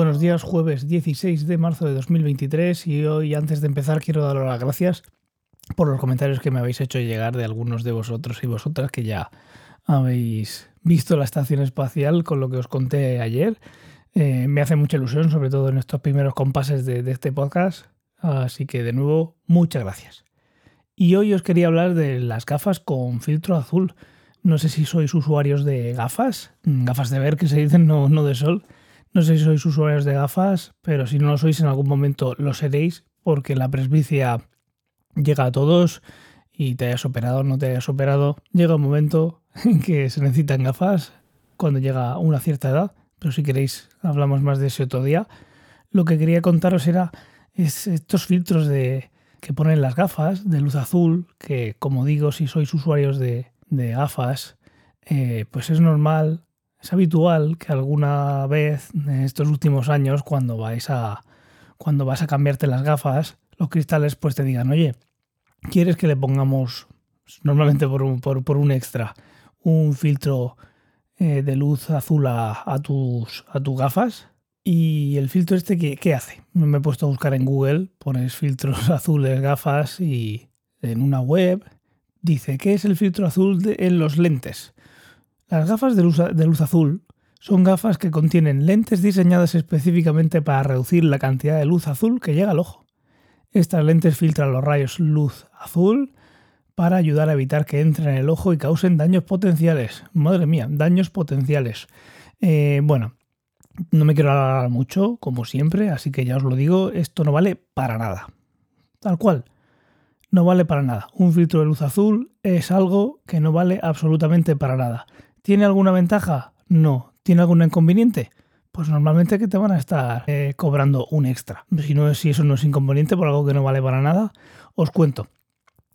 Buenos días, jueves 16 de marzo de 2023 y hoy antes de empezar quiero daros las gracias por los comentarios que me habéis hecho llegar de algunos de vosotros y vosotras que ya habéis visto la estación espacial con lo que os conté ayer. Eh, me hace mucha ilusión, sobre todo en estos primeros compases de, de este podcast. Así que de nuevo, muchas gracias. Y hoy os quería hablar de las gafas con filtro azul. No sé si sois usuarios de gafas, gafas de ver que se dicen, no, no de sol. No sé si sois usuarios de gafas, pero si no lo sois en algún momento lo seréis porque la presbicia llega a todos y te hayas operado o no te hayas operado. Llega un momento en que se necesitan gafas cuando llega una cierta edad, pero si queréis hablamos más de ese otro día. Lo que quería contaros era estos filtros de, que ponen las gafas de luz azul, que como digo, si sois usuarios de, gafas, eh, pues es normal es habitual que alguna vez en estos últimos años, cuando vais a cuando vas a cambiarte las gafas, los cristales pues te digan, oye, ¿quieres que le pongamos, normalmente por un, por, un extra, un filtro eh, de luz azul a, tus, a tus gafas? Y el filtro este, ¿qué, ¿qué, hace? Me he puesto a buscar en Google, pones filtros azules, gafas y en una web dice, ¿qué es el filtro azul en los lentes? Las gafas de luz, azul son gafas que contienen lentes diseñadas específicamente para reducir la cantidad de luz azul que llega al ojo. Estas lentes filtran los rayos luz azul para ayudar a evitar que entren en el ojo y causen daños potenciales. Madre mía, daños potenciales. Eh, bueno, no me quiero alargar mucho, como siempre, así que ya os lo digo, esto no vale para nada. Tal cual, no vale para nada. Un filtro de luz azul es algo que no vale absolutamente para nada. ¿Tiene alguna ventaja? No. ¿Tiene algún inconveniente? Pues normalmente que te van a estar eh, cobrando un extra. Si, no, si eso no es inconveniente por algo que no vale para nada, os cuento.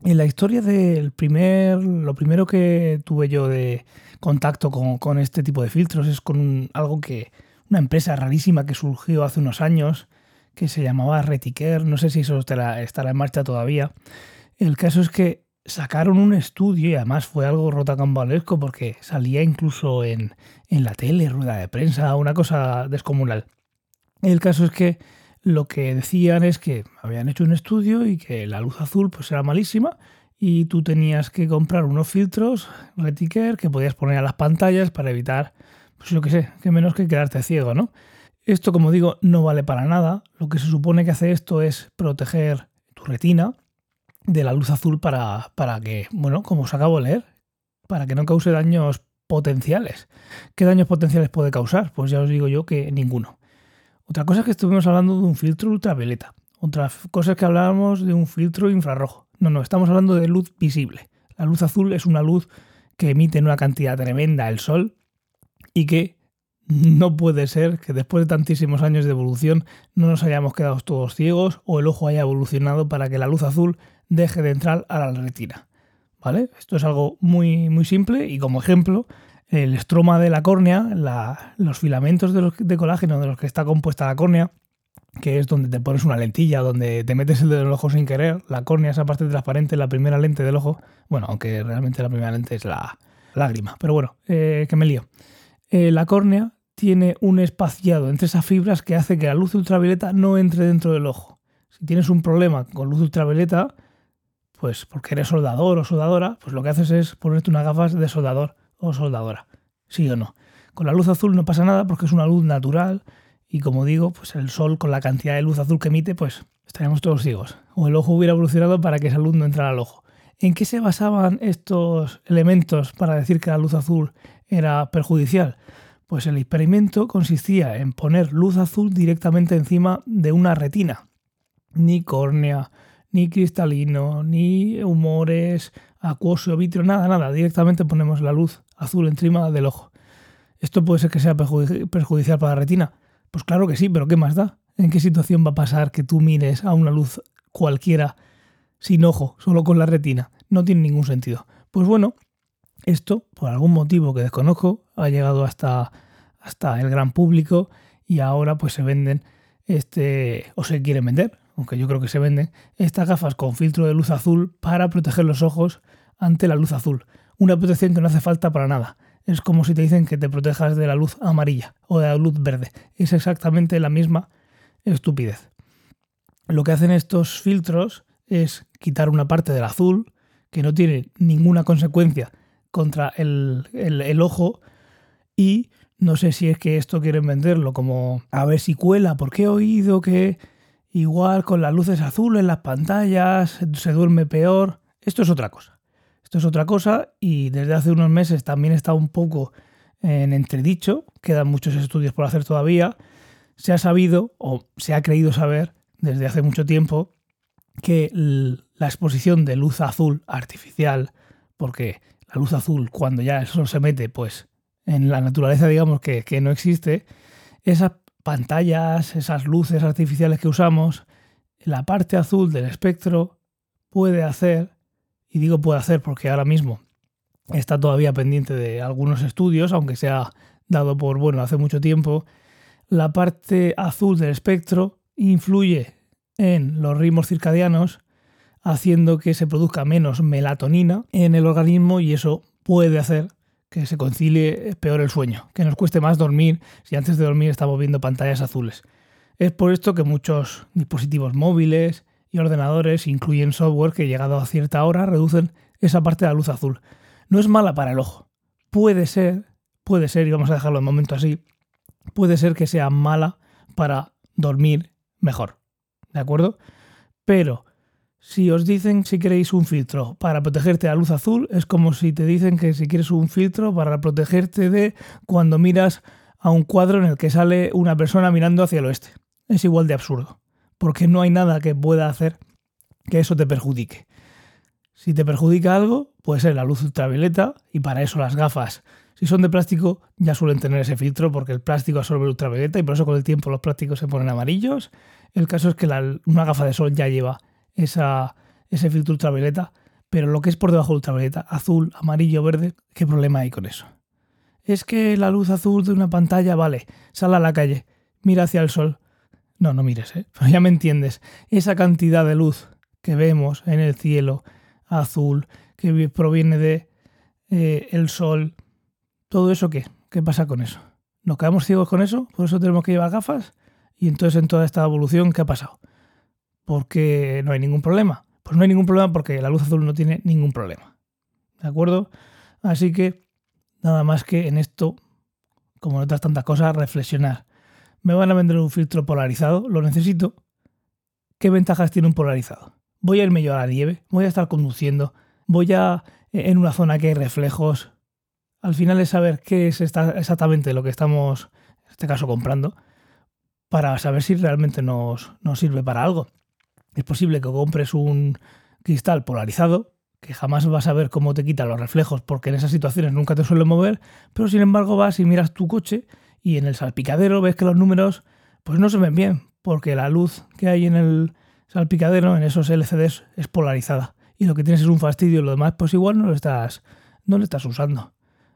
En la historia del primer, lo primero que tuve yo de contacto con, este tipo de filtros es con algo que, una empresa rarísima que surgió hace unos años, que se llamaba Retiker, no sé si eso estará en marcha todavía. El caso es que sacaron un estudio y además fue algo rotacambalesco porque salía incluso en, en la tele, rueda de prensa, una cosa descomunal. El caso es que lo que decían es que habían hecho un estudio y que la luz azul pues era malísima y tú tenías que comprar unos filtros Retiker que podías poner a las pantallas para evitar, pues yo qué sé, que menos que quedarte ciego, ¿no? Esto, como digo, no vale para nada. Lo que se supone que hace esto es proteger tu retina de la luz azul para, para que, bueno, como os acabo de leer, para que no cause daños potenciales. ¿Qué daños potenciales puede causar? Pues ya os digo yo que ninguno. Otra cosa es que estuvimos hablando de un filtro ultravioleta. Otra cosa es que hablábamos de un filtro infrarrojo. No, no, estamos hablando de luz visible. La luz azul es una luz que emite en una cantidad tremenda el sol y que no puede ser que después de tantísimos años de evolución no nos hayamos quedado todos ciegos o el ojo haya evolucionado para que la luz azul deje de entrar a la retina. ¿Vale? Esto es algo muy, muy simple y como ejemplo, el estroma de la córnea, los filamentos de, de, colágeno de los que está compuesta la córnea, que es donde te pones una lentilla, donde te metes el dedo en el ojo sin querer, la córnea, esa parte transparente, la primera lente del ojo, bueno, aunque realmente la primera lente es la lágrima, pero bueno, eh, que me lío. Eh, la córnea tiene un espaciado entre esas fibras que hace que la luz ultravioleta no entre dentro del ojo. Si tienes un problema con luz ultravioleta, pues porque eres soldador o soldadora, pues lo que haces es ponerte unas gafas de soldador o soldadora. Sí o no. Con la luz azul no pasa nada porque es una luz natural y como digo, pues el sol con la cantidad de luz azul que emite, pues estaríamos todos ciegos. O el ojo hubiera evolucionado para que esa luz no entrara al ojo. ¿En qué se basaban estos elementos para decir que la luz azul era perjudicial? Pues el experimento consistía en poner luz azul directamente encima de una retina. Ni córnea, ni cristalino, ni humores, acuoso, vitrio, nada, nada. Directamente ponemos la luz azul encima del ojo. ¿Esto puede ser que sea perjudicial para la retina? Pues claro que sí, pero ¿qué más da? ¿En qué situación va a pasar que tú mires a una luz cualquiera sin ojo, solo con la retina? No tiene ningún sentido. Pues bueno, esto, por algún motivo que desconozco, ha llegado hasta, hasta el gran público y ahora pues se venden este o se quieren vender aunque yo creo que se venden, estas gafas con filtro de luz azul para proteger los ojos ante la luz azul. Una protección que no hace falta para nada. Es como si te dicen que te protejas de la luz amarilla o de la luz verde. Es exactamente la misma estupidez. Lo que hacen estos filtros es quitar una parte del azul que no tiene ninguna consecuencia contra el, el, ojo y no sé si es que esto quieren venderlo como a ver si cuela, porque he oído que igual con las luces azules en las pantallas se duerme peor. Esto es otra cosa. Esto es otra cosa y desde hace unos meses también está un poco en entredicho, quedan muchos estudios por hacer todavía. Se ha sabido o se ha creído saber desde hace mucho tiempo que la exposición de luz azul artificial, porque la luz azul cuando ya el sol se mete, pues en la naturaleza digamos que, que no existe, esas pantallas, esas luces artificiales que usamos, la parte azul del espectro puede hacer, y digo puede hacer porque ahora mismo está todavía pendiente de algunos estudios, aunque se ha dado por bueno hace mucho tiempo, la parte azul del espectro influye en los ritmos circadianos, haciendo que se produzca menos melatonina en el organismo y eso puede hacer que se concilie peor el sueño, que nos cueste más dormir si antes de dormir estamos viendo pantallas azules. Es por esto que muchos dispositivos móviles y ordenadores incluyen software que llegado a cierta hora reducen esa parte de la luz azul. No es mala para el ojo. Puede ser, puede ser, y vamos a dejarlo de momento así, puede ser que sea mala para dormir mejor. ¿De acuerdo? Pero si os dicen si queréis un filtro para protegerte de la luz azul, es como si te dicen que si quieres un filtro para protegerte de cuando miras a un cuadro en el que sale una persona mirando hacia el oeste. Es igual de absurdo, porque no hay nada que pueda hacer que eso te perjudique. Si te perjudica algo, puede ser la luz ultravioleta y para eso las gafas si son de plástico, ya suelen tener ese filtro porque el plástico absorbe ultravioleta y por eso con el tiempo los plásticos se ponen amarillos. El caso es que una gafa de sol ya lleva esa, ese filtro ultravioleta, pero lo que es por debajo de ultravioleta, azul, amarillo, verde, ¿qué problema hay con eso? Es que la luz azul de una pantalla, vale, sal a la calle, mira hacia el sol. No, no mires, ¿eh? Ya me entiendes. Esa cantidad de luz que vemos en el cielo azul, que proviene de eh, el sol, ¿Todo eso qué? ¿Qué pasa con eso? ¿Nos quedamos ciegos con eso? ¿Por eso tenemos que llevar gafas? Y entonces en toda esta evolución, ¿qué ha pasado? ¿Por qué no hay ningún problema? Pues no hay ningún problema porque la luz azul no tiene ningún problema. ¿De acuerdo? Así que nada más que en esto, como en otras tantas cosas, reflexionar. Me van a vender un filtro polarizado, lo necesito. ¿Qué ventajas tiene un polarizado? Voy a irme yo a la nieve, voy a estar conduciendo, voy a en una zona que hay reflejos, al final es saber qué es exactamente lo que estamos, en este caso, comprando, para saber si realmente nos, sirve para algo. Es posible que compres un cristal polarizado, que jamás vas a ver cómo te quita los reflejos, porque en esas situaciones nunca te suele mover, pero sin embargo vas y miras tu coche y en el salpicadero ves que los números pues no se ven bien, porque la luz que hay en el salpicadero, en esos LCDs, es polarizada. Y lo que tienes es un fastidio, lo demás pues igual no lo estás, no lo estás usando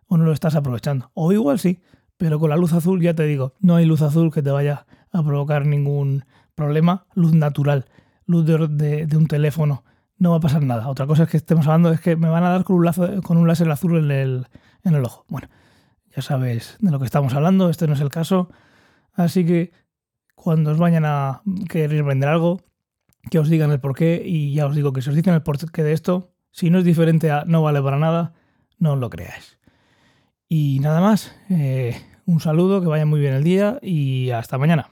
o no lo estás aprovechando. O igual sí, pero con la luz azul ya te digo, no hay luz azul que te vaya a provocar ningún problema. Luz natural, luz de, un teléfono, no va a pasar nada. Otra cosa es que estemos hablando es que me van a dar con un, láser azul en el, ojo. Bueno, ya sabes de lo que estamos hablando, este no es el caso. Así que cuando os vayan a querer vender algo, que os digan el porqué y ya os digo que si os dicen el porqué de esto, si no es diferente a no vale para nada, no os lo creáis. Y nada más, eh, un saludo, que vaya muy bien el día y hasta mañana.